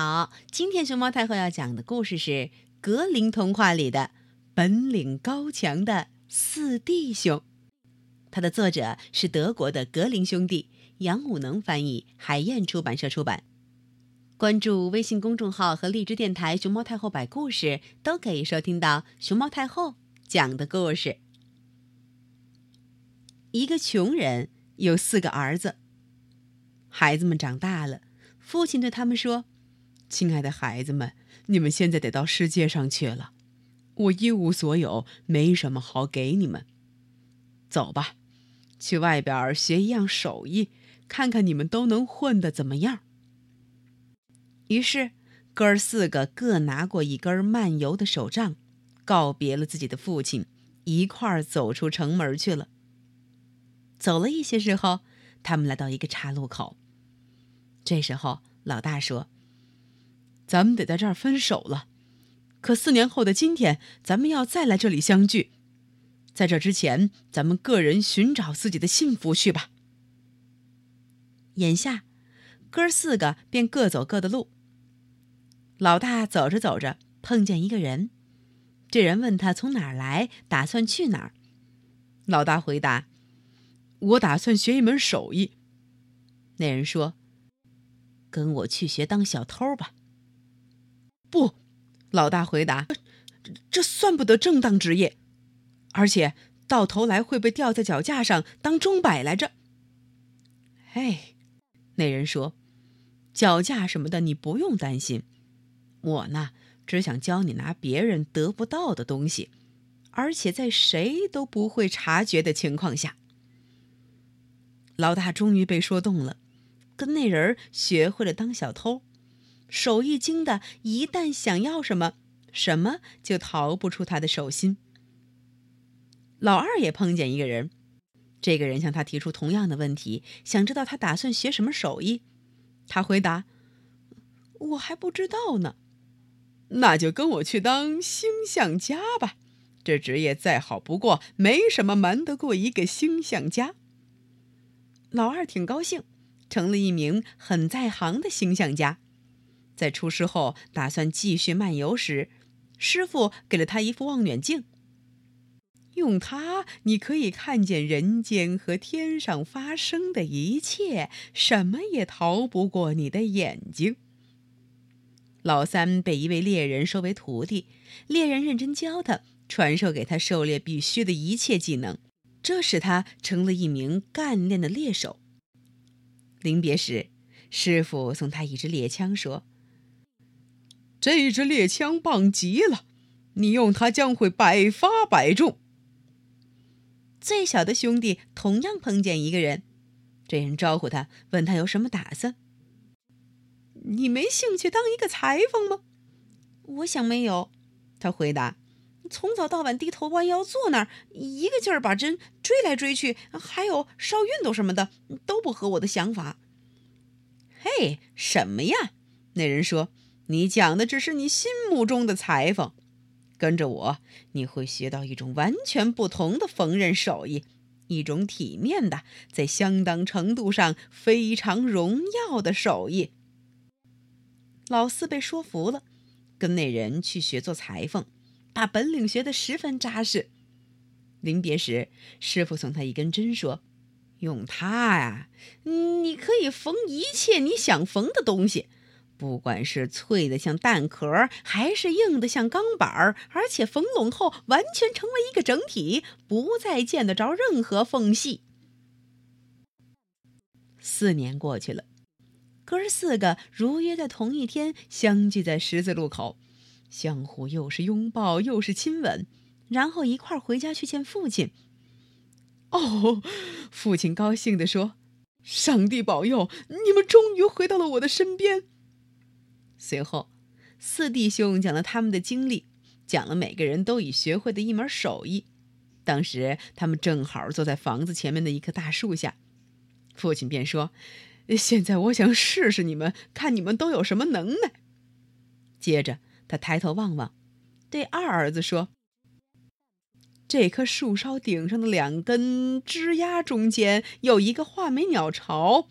好，今天熊猫太后要讲的故事是《格林童话》里的本领高强的四弟兄。它的作者是德国的格林兄弟，杨武能翻译，海燕出版社出版。关注微信公众号和荔枝电台“熊猫太后摆故事”，都可以收听到熊猫太后讲的故事。一个穷人有四个儿子，孩子们长大了，父亲对他们说。亲爱的孩子们，你们现在得到世界上去了。我一无所有，没什么好给你们。走吧，去外边学一样手艺，看看你们都能混得怎么样。于是，哥儿四个各拿过一根漫游的手杖，告别了自己的父亲，一块儿走出城门去了。走了一些时候，他们来到一个岔路口。这时候，老大说。咱们得在这儿分手了，可四年后的今天，咱们要再来这里相聚。在这之前，咱们个人寻找自己的幸福去吧。眼下，哥四个便各走各的路。老大走着走着，碰见一个人，这人问他从哪儿来，打算去哪儿。老大回答：“我打算学一门手艺。”那人说：“跟我去学当小偷吧。”不，老大回答：“这这算不得正当职业，而且到头来会被吊在脚架上当钟摆来着。”哎，那人说：“脚架什么的你不用担心，我呢只想教你拿别人得不到的东西，而且在谁都不会察觉的情况下。”老大终于被说动了，跟那人学会了当小偷。手艺精的，一旦想要什么，什么就逃不出他的手心。老二也碰见一个人，这个人向他提出同样的问题，想知道他打算学什么手艺。他回答：“我还不知道呢。”那就跟我去当星象家吧，这职业再好不过，没什么瞒得过一个星象家。老二挺高兴，成了一名很在行的星象家。在出师后，打算继续漫游时，师傅给了他一副望远镜。用它，你可以看见人间和天上发生的一切，什么也逃不过你的眼睛。老三被一位猎人收为徒弟，猎人认真教他，传授给他狩猎必须的一切技能，这使他成了一名干练的猎手。临别时，师傅送他一支猎枪，说。这支猎枪棒极了，你用它将会百发百中。最小的兄弟同样碰见一个人，这人招呼他，问他有什么打算。你没兴趣当一个裁缝吗？我想没有。他回答：从早到晚低头弯腰坐那儿，一个劲儿把针追来追去，还有烧熨斗什么的，都不合我的想法。嘿，什么呀？那人说。你讲的只是你心目中的裁缝，跟着我，你会学到一种完全不同的缝纫手艺，一种体面的，在相当程度上非常荣耀的手艺。老四被说服了，跟那人去学做裁缝，把本领学得十分扎实。临别时，师傅送他一根针，说：“用它呀，你可以缝一切你想缝的东西。”不管是脆的像蛋壳，还是硬的像钢板儿，而且缝拢后完全成为一个整体，不再见得着任何缝隙。四年过去了，哥儿四个如约在同一天相聚在十字路口，相互又是拥抱又是亲吻，然后一块儿回家去见父亲。哦，父亲高兴地说：“上帝保佑，你们终于回到了我的身边。”随后，四弟兄讲了他们的经历，讲了每个人都已学会的一门手艺。当时他们正好坐在房子前面的一棵大树下，父亲便说：“现在我想试试你们，看你们都有什么能耐。”接着，他抬头望望，对二儿子说：“这棵树梢顶上的两根枝丫中间有一个画眉鸟巢，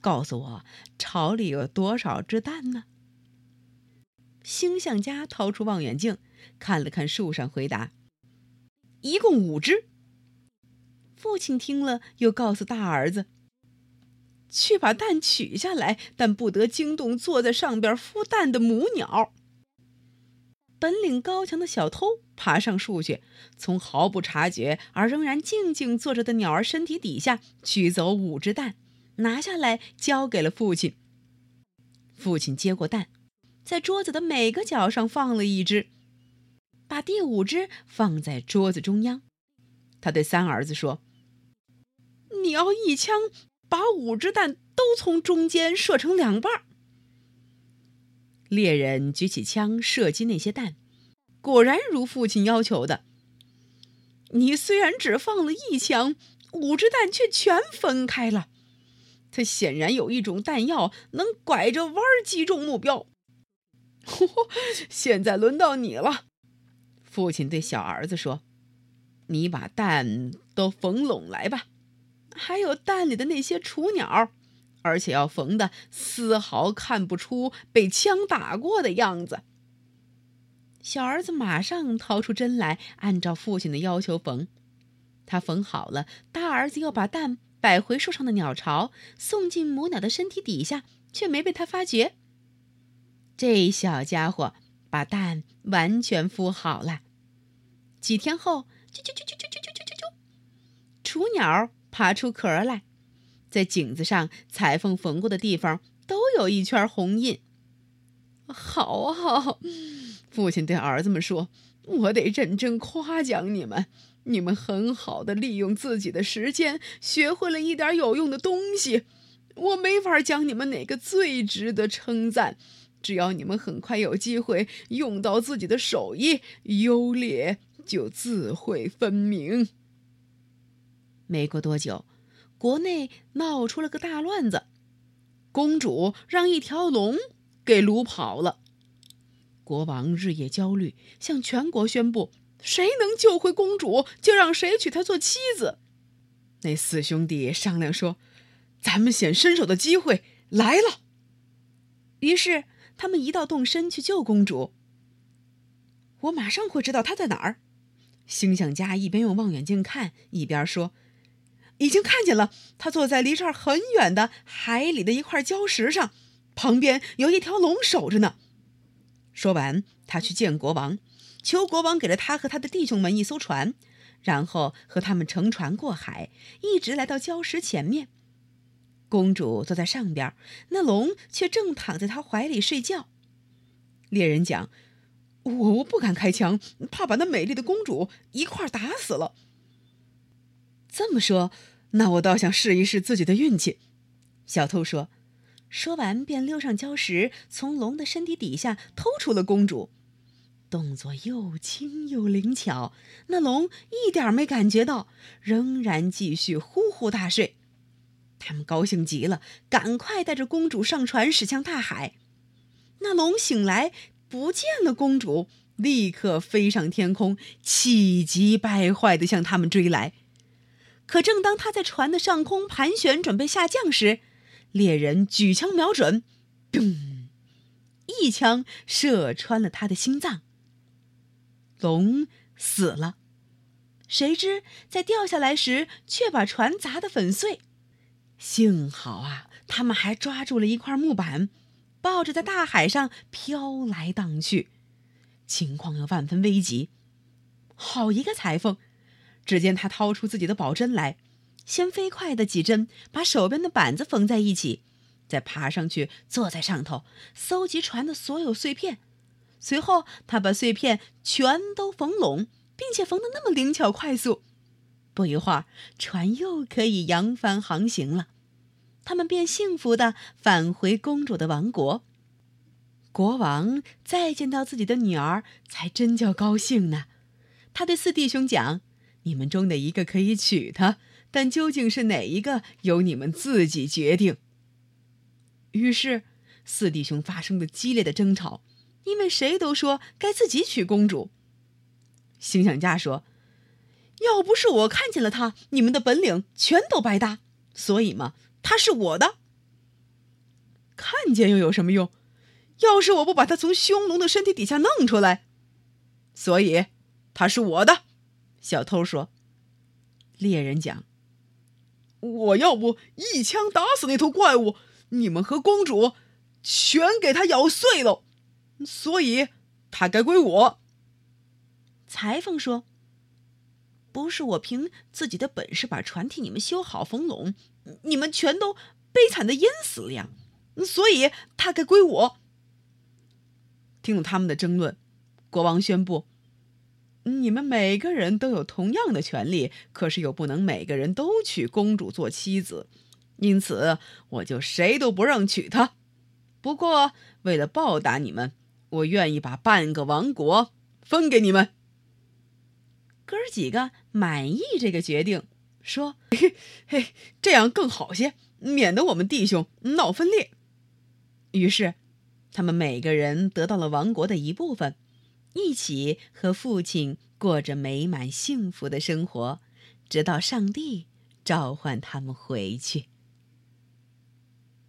告诉我巢里有多少只蛋呢？”星象家掏出望远镜，看了看树上，回答：“一共五只。”父亲听了，又告诉大儿子：“去把蛋取下来，但不得惊动坐在上边孵蛋的母鸟。”本领高强的小偷爬上树去，从毫不察觉而仍然静静坐着的鸟儿身体底下取走五只蛋，拿下来交给了父亲。父亲接过蛋，在桌子的每个角上放了一只，把第五只放在桌子中央。他对三儿子说：“你要一枪把五只蛋都从中间射成两半。”猎人举起枪射击那些蛋，果然如父亲要求的。你虽然只放了一枪，五只蛋却全分开了。他显然有一种弹药能拐着弯击中目标。现在轮到你了，父亲对小儿子说：“你把蛋都缝拢来吧，还有蛋里的那些雏鸟。”而且要缝的丝毫看不出被枪打过的样子。小儿子马上掏出针来，按照父亲的要求缝。他缝好了，大儿子又把蛋摆回树上的鸟巢，送进母鸟的身体底下，却没被他发觉。这小家伙把蛋完全孵好了。几天后，啾啾啾啾啾啾啾啾啾，雏鸟爬出壳来。在颈子上裁缝缝过的地方都有一圈红印。好好，父亲对儿子们说：“我得认真夸奖你们，你们很好的利用自己的时间，学会了一点有用的东西。我没法讲你们哪个最值得称赞，只要你们很快有机会用到自己的手艺，优劣就自会分明。”没过多久。国内闹出了个大乱子，公主让一条龙给掳跑了。国王日夜焦虑，向全国宣布：谁能救回公主，就让谁娶她做妻子。那四兄弟商量说：“咱们显身手的机会来了。”于是他们一道动身去救公主。我马上会知道她在哪儿。星象家一边用望远镜看，一边说。已经看见了，他坐在离这儿很远的海里的一块礁石上，旁边有一条龙守着呢。说完，他去见国王，求国王给了他和他的弟兄们一艘船，然后和他们乘船过海，一直来到礁石前面。公主坐在上边，那龙却正躺在她怀里睡觉。猎人讲：“我我不敢开枪，怕把那美丽的公主一块打死了。”这么说。那我倒想试一试自己的运气，小偷说。说完，便溜上礁石，从龙的身体底下偷出了公主，动作又轻又灵巧。那龙一点没感觉到，仍然继续呼呼大睡。他们高兴极了，赶快带着公主上船，驶向大海。那龙醒来，不见了公主，立刻飞上天空，气急败坏地向他们追来。可正当他在船的上空盘旋，准备下降时，猎人举枪瞄准，咚，一枪射穿了他的心脏。龙死了。谁知在掉下来时，却把船砸得粉碎。幸好啊，他们还抓住了一块木板，抱着在大海上飘来荡去。情况又万分危急。好一个裁缝！只见他掏出自己的宝针来，先飞快的几针把手边的板子缝在一起，再爬上去坐在上头，搜集船的所有碎片。随后，他把碎片全都缝拢，并且缝得那么灵巧快速。不一会儿，船又可以扬帆航行了。他们便幸福的返回公主的王国。国王再见到自己的女儿，才真叫高兴呢。他对四弟兄讲。你们中的一个可以娶她，但究竟是哪一个，由你们自己决定。于是，四弟兄发生了激烈的争吵，因为谁都说该自己娶公主。星象家说：“要不是我看见了他，你们的本领全都白搭。所以嘛，他是我的。看见又有什么用？要是我不把他从匈奴的身体底下弄出来，所以他是我的。小偷说：“猎人讲，我要不一枪打死那头怪物，你们和公主全给他咬碎了，所以他该归我。”裁缝说：“不是我凭自己的本事把船替你们修好缝拢，你们全都悲惨的淹死了呀，所以他该归我。”听了他们的争论，国王宣布：“你们每个人都有同样的权利，可是又不能每个人都娶公主做妻子，因此我就谁都不让娶她。不过为了报答你们，我愿意把半个王国分给你们。”哥儿几个满意这个决定，说：“嘿嘿，这样更好些，免得我们弟兄闹分裂。”于是。他们每个人得到了王国的一部分，一起和父亲过着美满幸福的生活，直到上帝召唤他们回去。